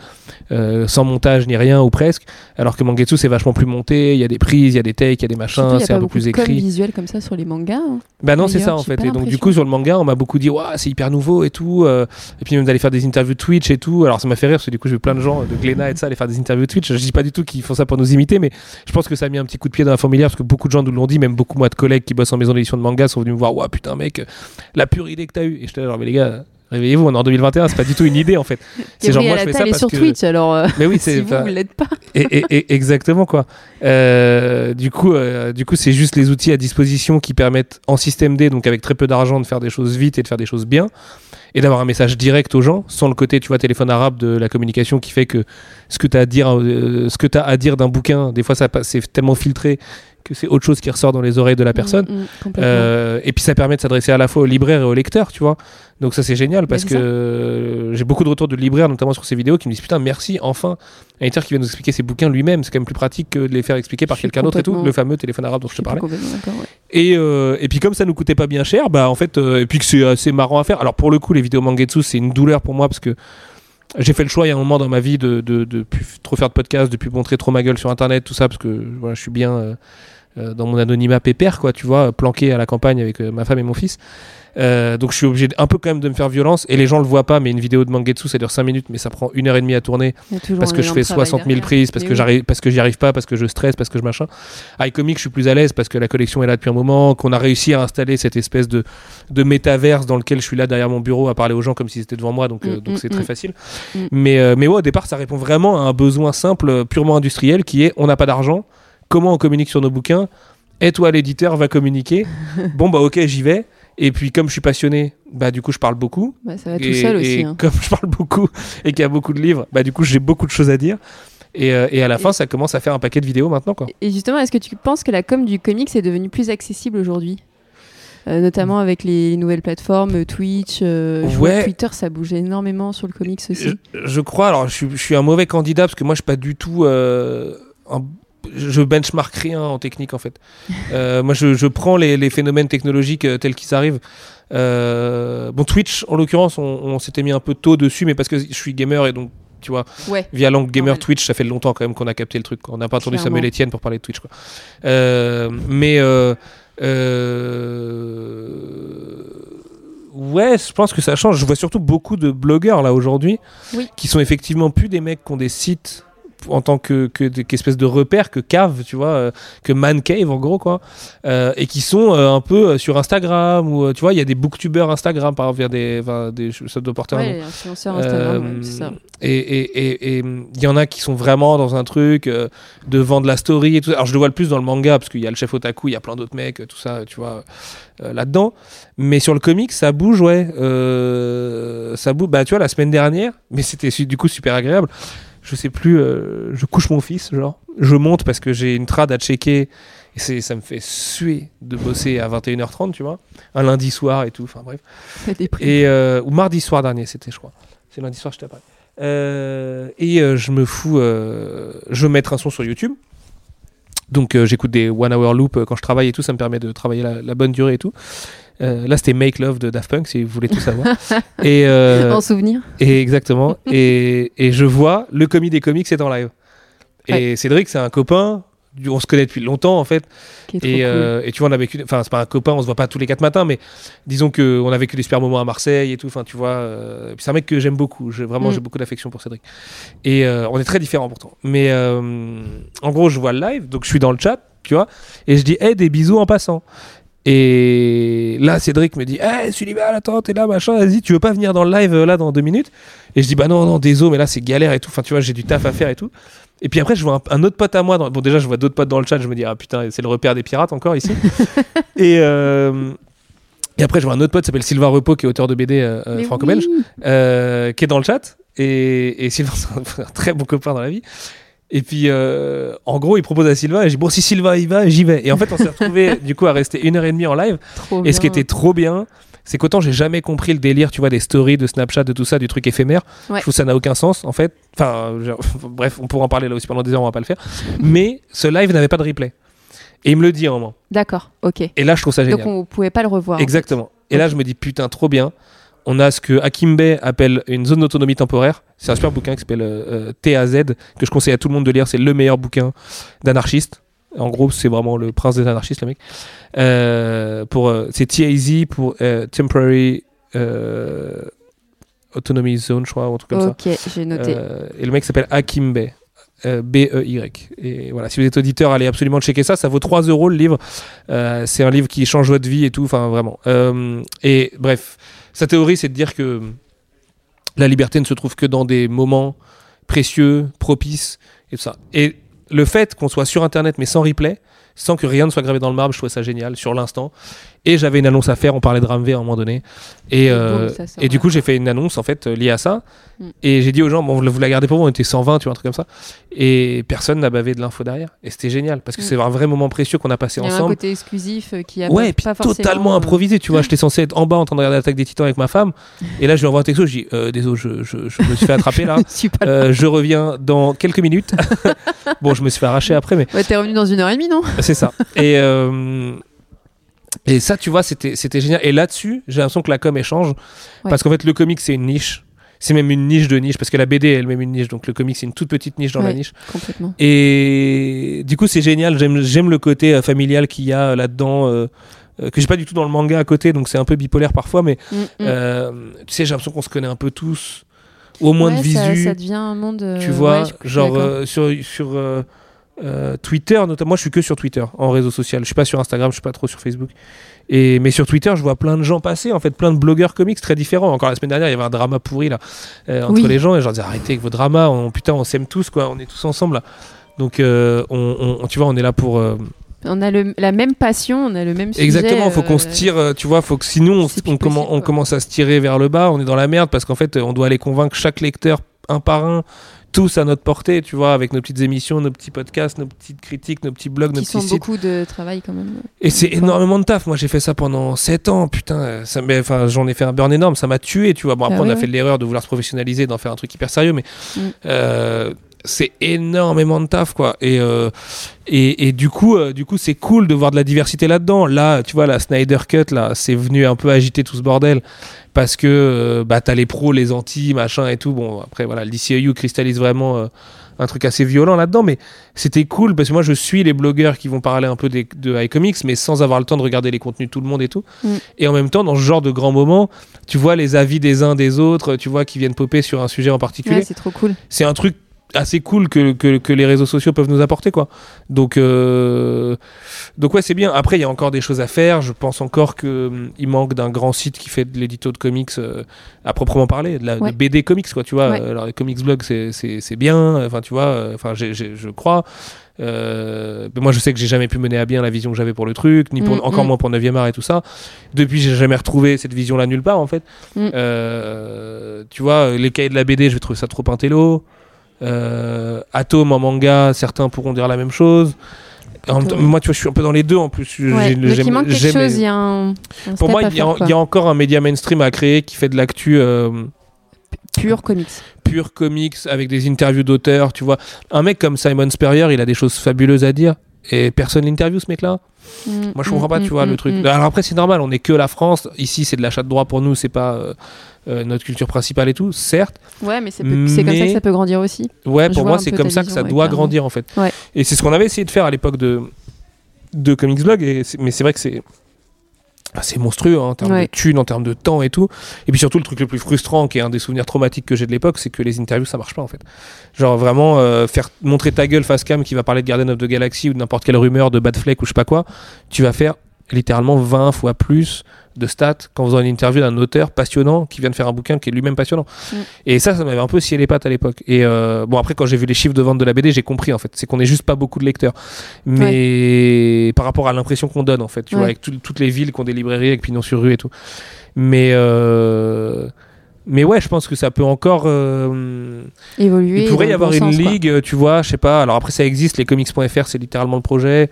euh, sans montage ni rien, ou presque, alors que Mangetsu, c'est vachement plus monté, il y a des prises, il y a des takes, il y a des machins, c'est un peu plus écrit. visuel comme ça sur les mangas. hein. Bah non, c'est ça en fait. Et donc du coup sur le manga, on m'a beaucoup dit c'est hyper nouveau et tout. euh, et puis même d'aller faire des interviews Twitch et tout. Alors ça m'a fait rire parce que du coup j'ai vu plein de gens de Glénat et de ça aller faire des interviews Twitch. Je dis pas du tout qu'ils font ça pour nous imiter, mais je pense que ça a mis un petit coup de pied dans la fourmilière parce que beaucoup de gens nous l'ont dit, même beaucoup moi de collègues qui bossent en maison d'édition de manga sont venus me voir waouh putain mec, la pure idée que t'as eu. Et je genre mais les gars. Réveillez-vous, on est en 2021, c'est pas du tout une idée en fait. C'est genre moi je fais ça parce sur que. Twitch, alors euh, Mais oui, si c'est. vous, enfin, vous l'êtes pas. et, et- et- exactement quoi. Euh, du coup, euh, du coup, c'est juste les outils à disposition qui permettent en système D, donc avec très peu d'argent, de faire des choses vite et de faire des choses bien, et d'avoir un message direct aux gens, sans le côté, tu vois, téléphone arabe de la communication qui fait que ce que tu as à dire, euh, ce que t'as à dire d'un bouquin, des fois, ça c'est tellement filtré que c'est autre chose qui ressort dans les oreilles de la personne. Mm, mm, complètement. Euh, et puis ça permet de s'adresser à la fois aux libraires et aux lecteurs, tu vois. Donc ça c'est génial parce que euh, j'ai beaucoup de retours de libraires, notamment sur ces vidéos, qui me disent putain merci enfin un éditeur qui vient nous expliquer ses bouquins lui-même. C'est quand même plus pratique que de les faire expliquer par quelqu'un d'autre et tout. Le fameux téléphone arabe dont je Je te parlais. ouais. Et, euh, et puis comme ça nous coûtait pas bien cher, bah en fait, euh, et puis que c'est assez marrant à faire. Alors pour le coup, les vidéos Mangetsu, c'est une douleur pour moi parce que j'ai fait le choix il y a un moment dans ma vie de, de, de plus trop faire de podcast, de plus montrer trop ma gueule sur internet, tout ça, parce que voilà, je suis bien euh, euh, dans mon anonymat pépère, quoi, tu vois, planqué à la campagne avec euh, ma femme et mon fils. Euh, donc je suis obligé un peu quand même de me faire violence et les gens le voient pas mais une vidéo de Mangetsu ça dure 5 minutes mais ça prend une heure et demie à tourner parce que je fais travail 60 000 derrière. prises, parce que j'arrive, parce que j'y arrive pas, parce que je stresse, parce que je machin. iComics, je suis plus à l'aise parce que la collection est là depuis un moment, qu'on a réussi à installer cette espèce de, de métaverse dans lequel je suis là derrière mon bureau à parler aux gens comme s'ils étaient devant moi, donc euh, Mm, donc mm, c'est mm. très facile. Mais euh, mais ouais, au départ, ça répond vraiment à un besoin simple, euh, purement industriel, qui est on n'a pas d'argent, comment on communique sur nos bouquins Et toi, l'éditeur, va communiquer. bon bah ok, j'y vais. Et puis comme je suis passionné, bah du coup je parle beaucoup. Bah, ça va tout seul aussi. Et hein. comme je parle beaucoup et qu'il y a beaucoup de livres, bah du coup j'ai beaucoup de choses à dire. Et, euh, et à la fin, ça commence à faire un paquet de vidéos maintenant. Quoi. Et justement, est-ce que tu penses que la com du comics est devenue plus accessible aujourd'hui? Euh, notamment avec les nouvelles plateformes euh, Twitch, euh, Ouais. Twitter, ça bouge énormément sur le comics aussi. Je, je crois, alors je, suis- je suis un mauvais candidat parce que moi je suis pas du tout. un- je benchmark rien en technique en fait. Euh, moi je, je prends les, les phénomènes technologiques euh, tels qu'ils arrivent. Euh, bon, Twitch en l'occurrence, on, on s'était mis un peu tôt dessus, mais parce que je suis gamer et donc. Tu vois, Ouais. via l'angle gamer Normal. Twitch, ça fait longtemps quand même qu'on a capté le truc. quoi. On n'a pas Clairement. Samuel Etienne pour parler de Twitch. Quoi. Mais ouais, je pense que ça change. Je vois surtout beaucoup de blogueurs là aujourd'hui Oui. qui sont effectivement plus des mecs qui ont des sites en tant que, que qu'espèce de repère, que cave, tu vois, euh, que man cave en gros quoi, euh, et qui sont euh, un peu sur Instagram ou tu vois, il y a des booktubers Instagram par exemple, des, enfin, des ça doit porter un nom. Ouais, influenceurs Instagram, ouais, c'est ça. Et et- et- et, il y en a qui sont vraiment dans un truc de vendre la story et tout. Alors je le vois le plus dans le manga parce qu'il y a le chef otaku, il y a plein d'autres mecs, tout ça, tu vois, là-dedans. Mais sur le comic, ça bouge, ouais. Ça bouge. Bah tu vois, la semaine dernière, mais c'était du coup super agréable. Je sais plus, euh, je couche mon fils, genre. Je monte parce que j'ai une trad à checker. Et c'est, ça me fait suer de bosser à 21h30, tu vois. Un lundi soir et tout, enfin bref. Et, euh, ou mardi soir dernier, c'était, je crois. C'est lundi soir, je t'appelle. Euh, et euh, je me fous. je veux mettre un son sur YouTube. Donc j'écoute des one hour loop quand je travaille et tout. Ça me permet de travailler la, la bonne durée et tout. Euh, là, c'était Make Love de Daft Punk, si vous voulez tout savoir. et, euh, En souvenir et exactement. et, et je vois le commis des comics est en live. Et Cédric, c'est un copain. On se connaît depuis longtemps en fait. Et, cool. euh, et tu vois, on a vécu. Enfin, c'est pas un copain, on se voit pas tous les quatre matins, mais disons que on a vécu des super moments à Marseille et tout. Enfin, tu vois. euh, c'est un mec que j'aime beaucoup. Je, vraiment, Mm. j'ai beaucoup d'affection pour Cédric. Et euh, on est très différents pourtant. Mais en gros, je vois le live, donc je suis dans le chat, tu vois, et je dis, hey, des bisous en passant. Et là, Cédric me dit, hey, Sullivan, attends, t'es là, machin, vas-y, tu veux pas venir dans le live euh, là dans deux minutes? Et je dis, bah non, non, désolé, mais là, c'est galère et tout. Enfin, tu vois, j'ai du taf à faire et tout. Et puis après, je vois un, un autre pote à moi. Dans... Bon, déjà, je vois d'autres potes dans le chat. Je me dis, ah putain, c'est le repère des pirates encore ici. et, euh, et après, je vois un autre pote qui s'appelle Sylvain Repos, qui est auteur de BD euh, euh, franco-belge, oui. euh, qui est dans le chat. Et, et Sylvain, c'est un, un très bon copain dans la vie. Et puis, euh, en gros, il propose à Sylvain. Et je dis, bon, si Sylvain y va, j'y vais. Et en fait, on s'est retrouvé du coup à rester une heure et demie en live. Trop Et ce qui était trop bien, c'est qu'autant j'ai jamais compris le délire, tu vois, des stories, de Snapchat, de tout ça, du truc éphémère. Ouais. Je trouve que ça n'a aucun sens, en fait. Enfin, bref, on pourra en parler là aussi pendant des heures, on va pas le faire. Mais ce live n'avait pas de replay. Et il me le dit à un moment. D'accord, ok. Et là, je trouve ça génial. Donc on pouvait pas le revoir. en Exactement. Et là, je me dis, putain, trop bien. On a ce que Akimbe appelle une zone d'autonomie temporaire. C'est un super bouquin qui s'appelle euh, TAZ, que je conseille à tout le monde de lire. C'est le meilleur bouquin d'anarchiste. En gros, c'est vraiment le prince des anarchistes, le mec. Euh, pour, euh, c'est TAZ pour euh, Temporary euh, Autonomy Zone, je crois, ou un truc comme ça. Ok, j'ai noté. Euh, et le mec s'appelle Akimbe. euh, B-E-Y. Et voilà, si vous êtes auditeur, allez absolument checker ça. Ça vaut 3 euros le livre. Euh, c'est un livre qui change votre vie et tout. Enfin, vraiment. Euh, et bref, sa théorie, c'est de dire que la liberté ne se trouve que dans des moments précieux, propices et tout ça. Et le fait qu'on soit sur Internet mais sans replay, sans que rien ne soit gravé dans le marbre, je trouvais ça génial sur l'instant. Et j'avais une annonce à faire, on parlait de Ramvé à un moment donné. Et, euh, et du coup, j'ai fait une annonce en fait liée à ça. Mm. Et j'ai dit aux gens, bon, vous la gardez pour vous, on était 120, tu vois, un truc comme ça. Et personne n'a bavé de l'info derrière. Et c'était génial parce que Mm. c'est un vrai moment précieux qu'on a passé Il y a un ensemble. côté exclusif euh, qui a Ouais, pas, pas forcément, totalement euh, improvisé, tu vois. J'étais censé être en bas en train de regarder l'attaque des titans avec ma femme. Et là, je lui envoie un texto, je dis, euh, désolé, je, je, je me suis fait attraper là. je. Euh, je reviens dans quelques minutes. bon, je me suis fait arracher après, mais Ouais, T'es revenu dans une heure et demie, non? C'est ça. Et, euh, et ça, tu vois, c'était c'était génial. Et là-dessus, j'ai l'impression que la com échange. Ouais. Parce qu'en fait, le comic, c'est une niche. C'est même une niche de niche, parce que la BD est elle-même une niche. Donc le comic, c'est une toute petite niche dans la niche. Complètement. Et du coup, c'est génial. J'aime j'aime le côté euh, familial qu'il y a là-dedans. euh, euh, que j'ai pas du tout dans le manga à côté, donc c'est un peu bipolaire parfois, mais Mm, mm. euh, tu sais, j'ai l'impression qu'on se connaît un peu tous, au moins de Ouais, ça- visu Ça, devient un monde. euh, tu vois, genre euh, sur, sur euh, Twitter, notamment, moi je suis que sur Twitter en réseau social. Je suis pas sur Instagram, je suis pas trop sur Facebook. Et, mais sur Twitter, je vois plein de gens passer, en fait, plein de blogueurs comics très différents. Encore la semaine dernière, il y avait un drama pourri là, euh, entre Oui. les gens, et je leur disais arrêtez avec vos dramas, on, putain, on s'aime tous, quoi, on est tous ensemble là. Donc, euh, on, on- tu vois, on est là pour. On a le- la même passion, on a le même sujet. Exactement, faut qu'on euh, se tire, tu vois, faut que sinon on, on possible, commence à se tirer vers le bas, on est dans la merde parce qu'en fait on doit aller convaincre chaque lecteur un par un, tous à notre portée, tu vois, avec nos petites émissions, nos petits podcasts, nos petites critiques, nos petits blogs, nos petits sont sites. beaucoup de travail quand même. Et c'est énormément de taf. Moi j'ai fait ça pendant 7 ans, putain, ça, enfin, j'en ai fait un burn énorme, ça m'a tué, tu vois. Bon, après Ah on a ouais, fait l'erreur de vouloir se professionnaliser, d'en faire un truc hyper sérieux, mais Mm. euh, c'est énormément de taf quoi. Et euh, et, et du coup euh, du coup c'est cool de voir de la diversité là-dedans. Là tu vois la Snyder Cut là c'est venu un peu agiter tout ce bordel parce que euh, bah t'as les pros les anti machin et tout. Bon après voilà le DCEU cristallise vraiment un truc assez violent là-dedans mais c'était cool parce que moi je suis les blogueurs qui vont parler un peu des, de iComics mais sans avoir le temps de regarder les contenus de tout le monde et tout. Mm. et en même temps dans ce genre de grands moments tu vois les avis des uns des autres tu vois qui viennent popper sur un sujet en particulier. Ouais, c'est trop cool. c'est un truc assez cool que, que, que, les réseaux sociaux peuvent nous apporter quoi. Donc euh, donc ouais c'est bien. Après il y a encore des choses à faire. Je pense encore que hum, il manque d'un grand site qui fait de l'édito de comics euh, à proprement parler, de la de BD comics quoi. Tu vois. Alors les comics blog c'est c'est bien. Enfin tu vois. Euh, enfin je crois. moi, je sais que j'ai jamais pu mener à bien la vision que j'avais pour le truc, ni pour, mm, encore mm. moins pour 9e art et tout ça. Depuis, j'ai jamais retrouvé cette vision-là nulle part, en fait. Mm. tu vois, les cahiers de la BD, je vais trouver ça trop intello. Euh, Atom en manga, certains pourront dire la même chose. moi, tu vois, je suis un peu dans les deux en plus. Ouais, il manque quelque chose, il y a un. Pour moi, il y, a encore un média mainstream à créer qui fait de l'actu. Euh, pur comics. Pur comics avec des interviews d'auteurs, tu vois. Un mec comme Simon Spurrier, il a des choses fabuleuses à dire et personne l'interview ce mec-là. Mm, moi, je comprends pas, tu mm, vois, le mm, truc. Alors après, c'est normal, on est que la France. Ici, c'est de l'achat de droit pour nous, c'est pas. Euh, euh, notre culture principale et tout, certes. Ouais, mais c'est comme ça que ça peut grandir aussi. Ouais, pour moi, c'est comme ça que ça doit grandir en fait. Et c'est ce qu'on avait essayé de faire à l'époque de, de Comics Blog, et mais c'est vrai que c'est. C'est monstrueux hein, en termes de thunes, en termes de temps et tout. Et puis surtout, le truc le plus frustrant, qui est un des souvenirs traumatiques que j'ai de l'époque, c'est que les interviews, ça marche pas en fait. Genre vraiment, euh, faire montrer ta gueule face cam qui va parler de Garden of the Galaxy ou de n'importe quelle rumeur de Bad Fleck ou je sais pas quoi, tu vas faire littéralement 20 fois plus de stats quand faisant une interview d'un auteur passionnant qui vient de faire un bouquin qui est lui-même passionnant. Mm. Et ça, ça m'avait un peu scié les pattes à l'époque. Et euh, bon, après, quand j'ai vu les chiffres de vente de la BD, j'ai compris en fait. C'est qu'on n'est juste pas beaucoup de lecteurs. Mais par rapport à l'impression qu'on donne en fait, tu vois, avec toutes les villes qui ont des librairies avec pignon sur rue et tout. Mais. Euh, mais ouais, je pense que ça peut encore euh, évoluer. Il pourrait y avoir une ligue, tu vois, je sais pas. Alors après, ça existe, les comics.fr, c'est littéralement le projet.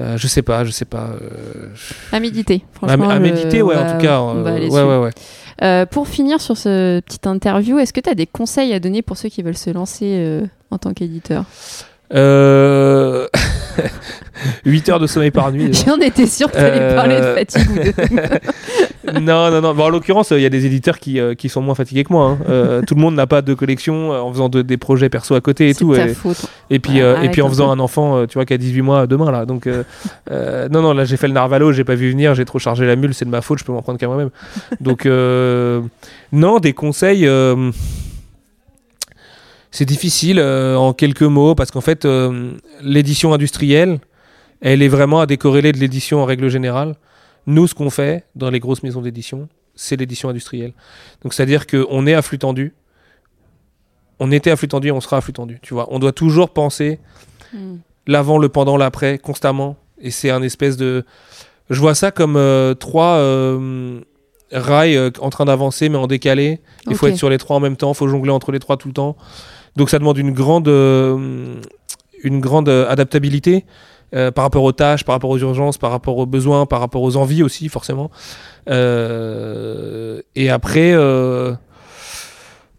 Euh, je sais pas, je sais pas. Euh, à méditer, franchement. À, méditer, ouais, en tout cas. ouais, ouais, ouais. Euh, pour finir sur ce petite interview, est-ce que tu as des conseils à donner pour ceux qui veulent se lancer en tant qu'éditeur? 8 heures de sommeil par nuit. J'en étais sûr que tu allais parler de fatigue. non, non, non. Bon, en l'occurrence, il y a des éditeurs qui, euh, qui sont moins fatigués que moi. Hein. Euh, tout le monde n'a pas de collection euh, en faisant des projets perso à côté et tout. Ta et, faute. et puis, et puis en faisant un enfant, tu vois, qui a 18 mois demain là. Donc, non, non, là j'ai fait le narvalo, j'ai pas vu venir, j'ai trop chargé la mule, c'est de ma faute, je peux m'en prendre qu'à moi-même. Donc, non, des conseils c'est difficile en quelques mots parce qu'en fait, l'édition industrielle, elle est vraiment à décorréler de l'édition en règle générale. Nous, ce qu'on fait dans les grosses maisons d'édition, c'est l'édition industrielle. Donc, c'est-à-dire qu'on est à flux tendu. On était à flux tendu et on sera à flux tendu. Tu vois, on doit toujours penser hmm. l'avant, le pendant, l'après, constamment. Et c'est un espèce de. Je vois ça comme euh, trois euh, rails euh, en train d'avancer, mais en décalé. Il faut être sur les trois en même temps. Il faut jongler entre les trois tout le temps. Donc, ça demande une grande, une grande adaptabilité. Euh, par rapport aux tâches, par rapport aux urgences, par rapport aux besoins, par rapport aux envies aussi, forcément. Euh, et après, euh,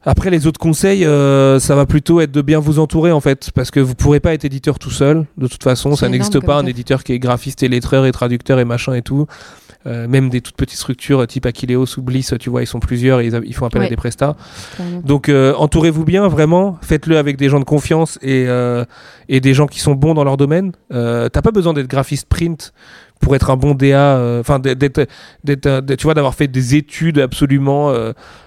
après les autres conseils, ça va plutôt être de bien vous entourer en fait, parce que vous pourrez pas être éditeur tout seul. De toute façon, ça n'existe pas un éditeur qui est graphiste et lettreur et traducteur et machin et tout. Euh, même des toutes petites structures type Aquileos ou Bliss, tu vois, ils sont plusieurs et ils, font appel à des prestats. Donc euh, entourez-vous bien, vraiment, faites-le avec des gens de confiance et, euh, et des gens qui sont bons dans leur domaine. T'as pas besoin d'être graphiste print pour être un bon DA, enfin d'être, tu vois, d'avoir fait des études absolument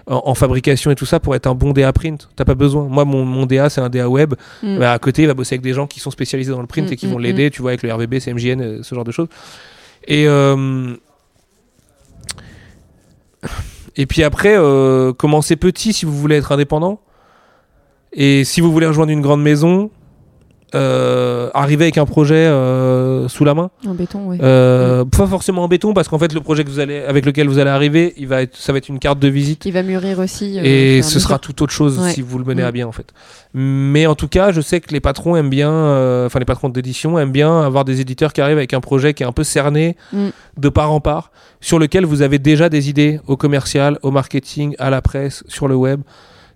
en, fabrication et tout ça pour être un bon DA print. T'as pas besoin. Moi, mon, mon DA, c'est un DA web. Mm. Bah, à côté, il va bosser avec des gens qui sont spécialisés dans le print mm, et qui vont mm, l'aider, tu vois, avec le RVB, CMJN, ce genre de choses. Et et puis après, euh, commencez petit si vous voulez être indépendant. Et si vous voulez rejoindre une grande maison, euh, arriver avec un projet euh, sous la main. En béton, oui. Euh, pas forcément en béton, parce qu'en fait, le projet que vous allez, avec lequel vous allez arriver, il va être, ça va être une carte de visite. Il va mûrir aussi. et ce sera tout autre chose si vous le menez à mm. bien, en fait. Mais en tout cas, je sais que les patrons aiment bien, enfin, les patrons d'édition aiment bien avoir des éditeurs qui arrivent avec un projet qui est un peu cerné mm. de part en part, sur lequel vous avez déjà des idées au commercial, au marketing, à la presse, sur le web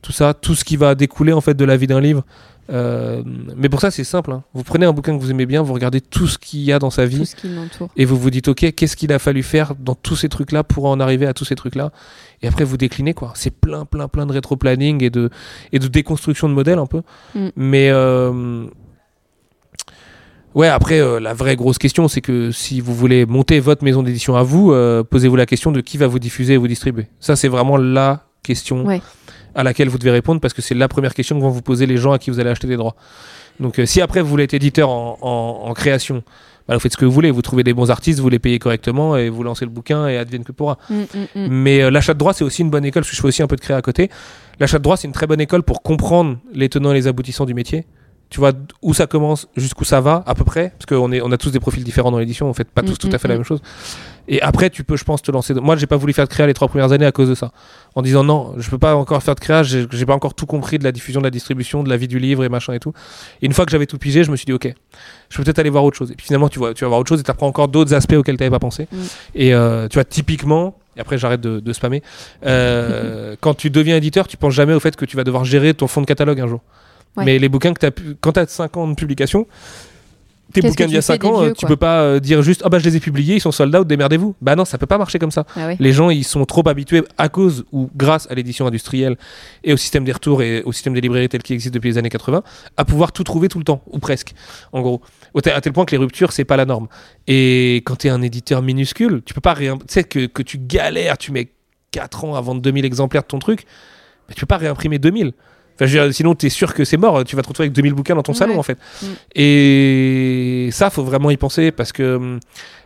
tout ça, tout ce qui va découler en fait de la vie d'un livre. Euh, mais pour ça, c'est simple. Hein. Vous prenez un bouquin que vous aimez bien, vous regardez tout ce qu'il y a dans sa vie, et vous vous dites, ok, qu'est-ce qu'il a fallu faire dans tous ces trucs-là pour en arriver à tous ces trucs-là? Et après, vous déclinez quoi. C'est plein, plein, plein de rétro-planning et de, et de déconstruction de modèles un peu. Mm. Mais euh, ouais, après, euh, la vraie grosse question, c'est que si vous voulez monter votre maison d'édition à vous, posez-vous la question de qui va vous diffuser et vous distribuer. Ça, c'est vraiment la question. À laquelle vous devez répondre parce que c'est la première question que vont vous poser les gens à qui vous allez acheter des droits. Donc euh, si après vous voulez être éditeur en, en- en création, bah, vous faites ce que vous voulez, vous trouvez des bons artistes, vous les payez correctement et vous lancez le bouquin et advienne que pourra. Mm, mm, mm. Mais euh, l'achat de droit, c'est aussi une bonne école, parce que je fais aussi un peu de créa à côté. L'achat de droit, c'est une très bonne école pour comprendre les tenants et les aboutissants du métier. Tu vois où ça commence, jusqu'où ça va, à peu près, parce qu'on on a tous des profils différents dans l'édition, on fait pas tous tout à fait la même chose. Et après, tu peux, je pense, te lancer. Moi, j'ai pas voulu faire de créa les trois premières années à cause de ça. En disant non, je peux pas encore faire de créa, j'ai pas encore tout compris de la diffusion, de la distribution, de la vie du livre et machin et tout. Et une fois que j'avais tout pigé, je me suis dit, ok, je peux peut-être aller voir autre chose. Et puis finalement, tu vois, tu vas voir autre chose et tu apprends encore d'autres aspects auxquels tu n'avais pas pensé. Mm. Et euh, tu vois, typiquement, et après j'arrête de, de spammer, euh, quand tu deviens éditeur, tu penses jamais au fait que tu vas devoir gérer ton fond de catalogue un jour. Ouais. Mais les bouquins que tu as pu... quand tu as 5 ans de publication, tes bouquins d'il y a tu fais 5 des ans, vieux, tu peux pas euh, dire juste ah bah je les ai publiés, ils sont sold out, démerdez-vous. Bah non, ça peut pas marcher comme ça. Ah. Les gens, ils sont trop habitués à cause ou grâce à l'édition industrielle et au système des retours et au système des librairies tel qu'il existe depuis les années 80, à pouvoir tout trouver tout le temps, ou presque, en gros. À tel point que les ruptures, c'est pas la norme. Et quand tu es un éditeur minuscule, tu peux pas réim- Tu sais que, que tu galères, tu mets 4 ans à vendre 2000 exemplaires de ton truc, mais tu peux pas réimprimer 2000. Enfin, je veux dire, sinon, tu es sûr que c'est mort. Tu vas te retrouver avec 2000 bouquins dans ton Ouais. salon, en fait. Mm. Et ça, faut vraiment y penser parce que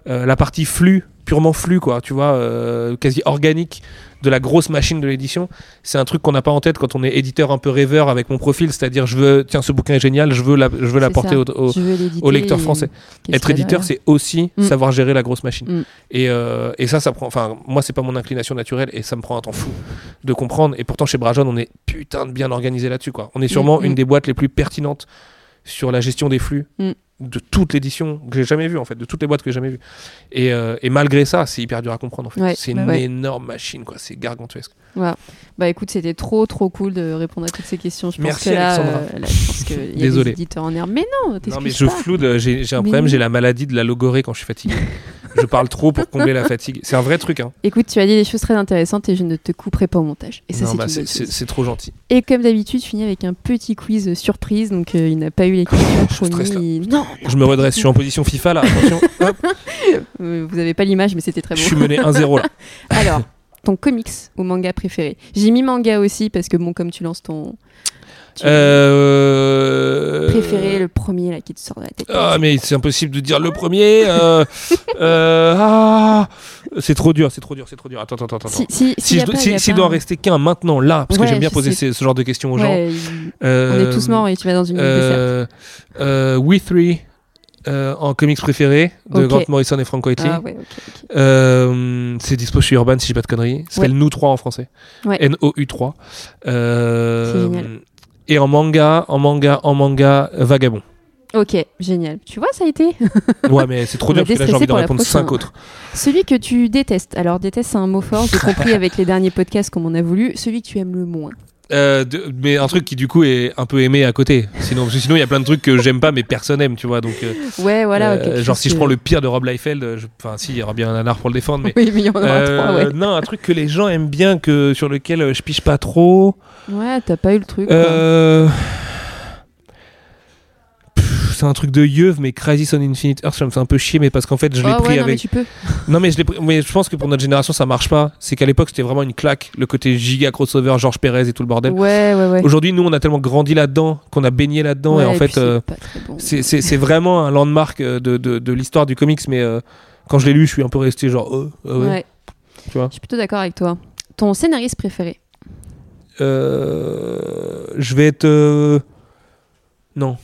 euh, la partie flux, purement flux, quoi, tu vois, euh, quasi organique de la grosse machine de l'édition, c'est un truc qu'on n'a pas en tête quand on est éditeur un peu rêveur avec mon profil, c'est-à-dire je veux, tiens, ce bouquin est génial, je veux la, je veux C'est l'apporter au, lecteur français. Être éditeur, c'est aussi Mm. savoir gérer la grosse machine. Mm. Et, euh, et ça, ça prend. Enfin, moi, c'est pas mon inclination naturelle et ça me prend un temps fou de comprendre. Et pourtant, chez Brajon, on est putain de bien organisé là-dessus. Quoi. On est sûrement Mm, une des boîtes les plus pertinentes sur la gestion des flux. De toute l'édition que j'ai jamais vue, en fait, de toutes les boîtes que j'ai jamais vues. Et, euh, et malgré ça, c'est hyper dur à comprendre. En fait. Ouais, c'est bah une ouais. énorme machine, quoi. C'est gargantuesque. Bah écoute, c'était trop trop cool de répondre à toutes ces questions. Je pense Merci, que là, euh, là, je pense qu'il y a Désolé. des éditeurs en herbe. Mais non, Non, mais je pas. floude. J'ai j'ai un Mais problème. J'ai la maladie de la logorée quand je suis fatigué. je parle trop pour combler la fatigue. C'est un vrai truc. Hein. Écoute, tu as dit des choses très intéressantes et je ne te couperai pas au montage. Et ça, Non, c'est bah, c'est trop gentil. Et comme d'habitude, je finis avec un petit quiz surprise. Donc, euh, il n'a pas eu les questions promis. Non, Je me redresse. Je suis en position FIFA là. Attention. Hop. euh, vous n'avez pas l'image, mais c'était très Je beau. suis mené 1-0 là. Alors, ton comics ou manga préféré? J'ai mis manga aussi parce que, bon, comme tu lances ton. Euh... Préféré, le premier là qui te sort de la tête. Ah mais c'est impossible de dire le premier. euh, euh, ah, c'est trop dur, c'est trop dur, c'est trop dur. Attends, attends, attends. Si, je s'il doit en rester qu'un maintenant là, parce que Ouais, j'aime bien je poser ce genre de questions aux gens. Ouais, on est tous morts et tu vas dans une euh, We Three euh, en comics préféré de Ok. Grant Morrison et Frank Whiteley. Ah ouais. Euh, c'est dispo chez Urban si j'ai pas de conneries. Ça s'appelle Nous 3 en français. Ouais. N-O-U 3. Euh. Et en manga, en manga, en manga, euh, Vagabond. Ok, génial. Tu vois, ça a été. Ouais, mais c'est trop dur parce que là j'ai envie de pour la répondre prochaine. 5 autres. Celui que tu détestes. Alors, déteste, c'est un mot fort. J'ai compris avec les derniers podcasts comme on a voulu. Celui que tu aimes le moins. Euh, de- mais un truc qui du coup est un peu aimé à côté. Sinon, parce que sinon il y a plein de trucs que j'aime pas mais personne aime, tu vois. Donc, euh, Ouais, voilà. euh, genre si je prends le pire de Rob Liefeld, enfin si, il y aura bien un nanar pour le défendre, mais Oui, mais il y en aura Euh, trois, ouais. non, un truc que les gens aiment bien, que sur lequel je piche pas trop. Ouais, t'as pas eu le truc. Euh, C'est un truc de yeuve, mais Crisis on Infinite Earth, ça me fait un peu chier, mais parce qu'en fait, je l'ai Ah pris ouais, non, mais avec. tu peux. Non, mais je l'ai pris- mais je pense que pour notre génération, ça marche pas. C'est qu'à l'époque, c'était vraiment une claque, le côté giga crossover, Georges Pérez et tout le bordel. Ouais, ouais, ouais. Aujourd'hui, nous, on a tellement grandi là-dedans, qu'on a baigné là-dedans, et en fait, c'est euh, bon. c'est vraiment un landmark euh, de, de, de l'histoire du comics, mais euh, quand je l'ai lu, je suis un peu resté genre, oh, ah ouais, Ouais. tu vois. Je suis plutôt d'accord avec toi. Ton scénariste préféré Euh, je vais être. Non.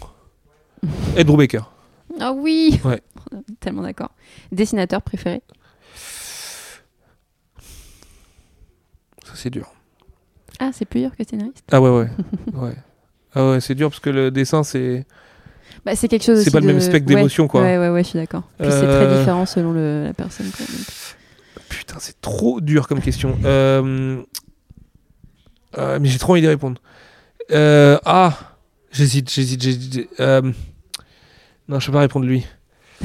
Ed Brubaker. Ah oui Ouais. Tellement d'accord. Dessinateur préféré Ça, c'est dur. Ah, c'est plus dur que scénariste? Ah ouais, ouais. ouais. Ah ouais, c'est dur parce que le dessin, c'est. bah, C'est quelque chose C'est pas le de- même spectre ouais, d'émotion, quoi. Ouais, ouais, ouais, je suis d'accord. Puis c'est Euh, très différent selon le- la personne. quoi, donc. Putain, c'est trop dur comme question. Euh, euh, mais j'ai trop envie d'y répondre. Euh, Ah J'hésite, j'hésite, j'hésite. Non, je peux pas répondre lui.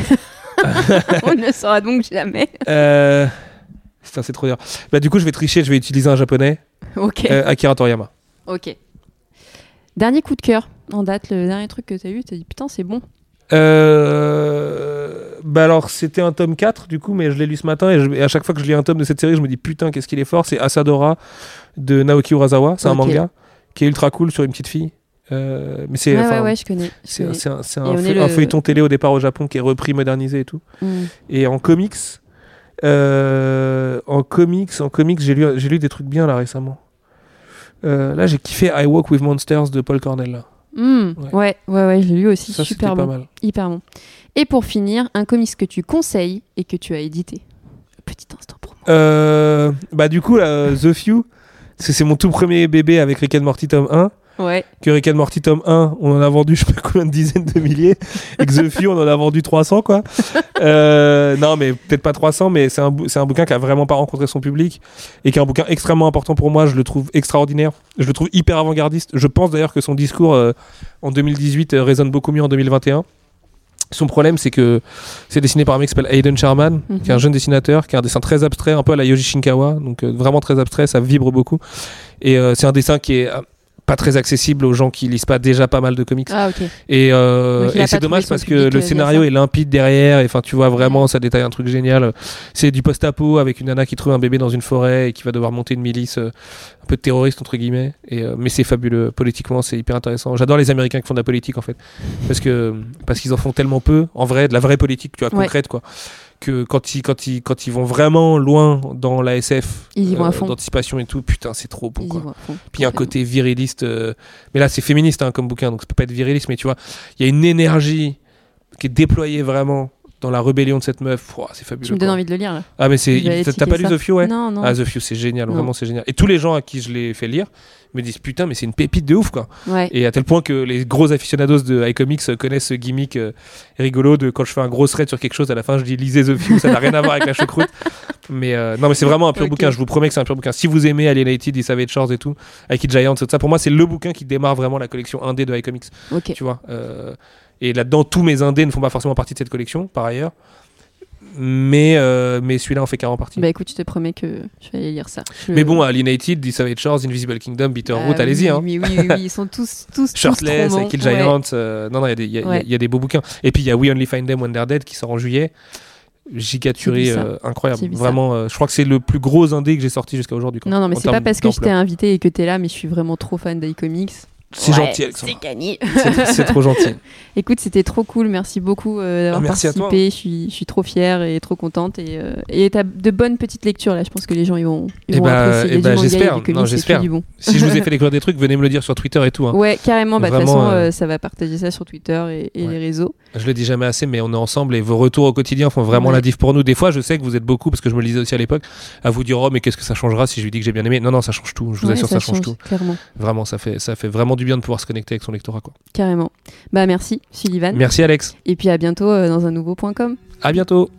On ne le saura donc jamais. Euh... Putain, c'est trop dur. Bah, du coup, je vais tricher, je vais utiliser un japonais. Ok. Euh, Akira Toriyama. Ok. Dernier coup de cœur en date, le dernier truc que t'as eu, t'as dit putain, c'est bon. Euh, Bah alors, c'était un tome 4, du coup, mais je l'ai lu ce matin, et, je- et à chaque fois que je lis un tome de cette série, je me dis, putain, qu'est-ce qu'il est fort. C'est Asadora de Naoki Urasawa. C'est un manga qui est ultra cool sur une petite fille. Euh, mais c'est Ouais, enfin, ouais, ouais, je connais. je c'est- connais. c'est un, feuilleton télé au départ au Japon qui est repris, modernisé et tout. Mm. Et en comics, euh, en comics, en comics, j'ai lu, j'ai lu des trucs bien là récemment. Euh, là, j'ai kiffé I Walk with Monsters de Paul Cornell. Là. Mm. Ouais. Ouais, ouais, l'ai lu aussi. Ça, super pas bon. mal. Hyper bon. Et pour finir, un comics que tu conseilles et que tu as édité. Petit instant pour moi. Euh, bah du coup, là, The Few, c'est c'est mon tout premier bébé avec Rick and Morty tome 1. Ouais. Que Rick and Morty tome 1, on en a vendu je sais pas combien de dizaines de milliers. et que The Few, on en a vendu 300 quoi. Euh, non mais peut-être pas 300, mais c'est un, bou- un bouquin qui a vraiment pas rencontré son public et qui est un bouquin extrêmement important pour moi. Je le trouve extraordinaire. Je le trouve hyper avant-gardiste. Je pense d'ailleurs que son discours euh, en 2018 euh, résonne beaucoup mieux en 2021. Son problème, c'est que c'est dessiné par un mec qui s'appelle Hayden Sherman, Mhm. qui est un jeune dessinateur, qui a un dessin très abstrait, un peu à la Yoji Shinkawa, donc euh, vraiment très abstrait, ça vibre beaucoup. Et euh, c'est un dessin qui est pas très accessible aux gens qui lisent pas déjà pas mal de comics. Ah, ok. Et, euh, et c'est dommage parce que euh, le scénario est limpide derrière. Et enfin, tu vois vraiment, ça détaille un truc génial. C'est du post-apo avec une nana qui trouve un bébé dans une forêt et qui va devoir monter une milice euh, un peu terroriste entre guillemets. Et, euh, mais c'est fabuleux politiquement, c'est hyper intéressant. J'adore les Américains qui font de la politique en fait, parce que parce qu'ils en font tellement peu, en vrai, de la vraie politique, tu vois, Ouais. concrète quoi. Que quand ils, quand, ils, quand ils vont vraiment loin dans la SF, fond. d'anticipation et tout, putain, c'est trop beau quoi. fond. Puis il y a un côté viriliste. euh, Mais là, c'est féministe hein, comme bouquin, donc ça peut pas être viriliste, mais tu vois, il y a une énergie qui est déployée vraiment dans la rébellion de cette meuf. C'est fabuleux. Tu me donnes envie de le lire là. Ah, mais c'est. T'as pas lu ça. The Few, ouais? Non, non. Ah, The Few, c'est génial, Non. vraiment, c'est génial. Et tous les gens à qui je l'ai fait lire me disent putain, mais c'est une pépite de ouf, quoi. Ouais. Et à tel point que les gros aficionados de iComics connaissent ce gimmick euh, rigolo de quand je fais un gros thread sur quelque chose, à la fin je dis lisez The Few, ça n'a rien à voir avec la choucroute. Mais euh, non, mais c'est vraiment un pur bouquin, je vous promets que c'est un pur bouquin. Si vous aimez Alienated, The Savage Shores et tout, Ike Giants, tout ça, pour moi c'est le bouquin qui démarre vraiment la collection indé de iComics, Ok. tu vois. Euh, et là-dedans, tous mes indés ne font pas forcément partie de cette collection, par ailleurs. Mais, euh, mais celui-là en fait carrément partie. Bah écoute, je te promets que je vais aller lire ça. Je- Mais bon, Alienated, The Savage Shores, Invisible Kingdom, Bitterroot, Ah allez-y. oui, hein. Oui, oui, oui, ils sont tous, tous, Shirtless. Kill Ouais. Giants. euh, non, non, il y a des- il y, y a- Ouais. il y a des beaux bouquins. Et puis il y a We Only Find Them When They're Dead qui sort en juillet. Ça. euh, incroyable. Vraiment, euh, je crois que c'est le plus gros indé que j'ai sorti jusqu'à aujourd'hui. Non, non, mais c'est pas parce que je t'ai invité et que t'es là, mais je suis vraiment trop fan d'iComics. C'est Ouais, gentil, Alexandre. C'est gagné. C'est trop gentil. Écoute, c'était trop cool. Merci beaucoup euh, d'avoir Ah, merci à toi. participé. Je suis, je suis trop fière et trop contente. Et euh, et t'as de bonnes petites lectures là. Je pense que les gens ils vont, ils Eh vont bah, apprécier. du j'espère. du et j'espère. du bon. si je vous ai fait découvrir des trucs, venez me le dire sur Twitter et tout. hein. Ouais, carrément. Bah, de toute Vraiment, façon, euh, euh, ça va partager ça sur Twitter et, et Ouais. les réseaux. Je le dis jamais assez, mais on est ensemble et vos retours au quotidien font vraiment Ouais. la diff pour nous. Des fois, je sais que vous êtes beaucoup, parce que je me le disais aussi à l'époque, à vous dire Oh, mais qu'est-ce que ça changera si je lui dis que j'ai bien aimé? Non, non, ça change tout. Je vous assure, ça, change tout. Clairement, Vraiment, ça fait, ça fait vraiment du bien de pouvoir se connecter avec son lectorat. Quoi. carrément. Bah merci, Sullivan. Merci, Alex. Et puis à bientôt euh, dans un nouveau point com. À bientôt.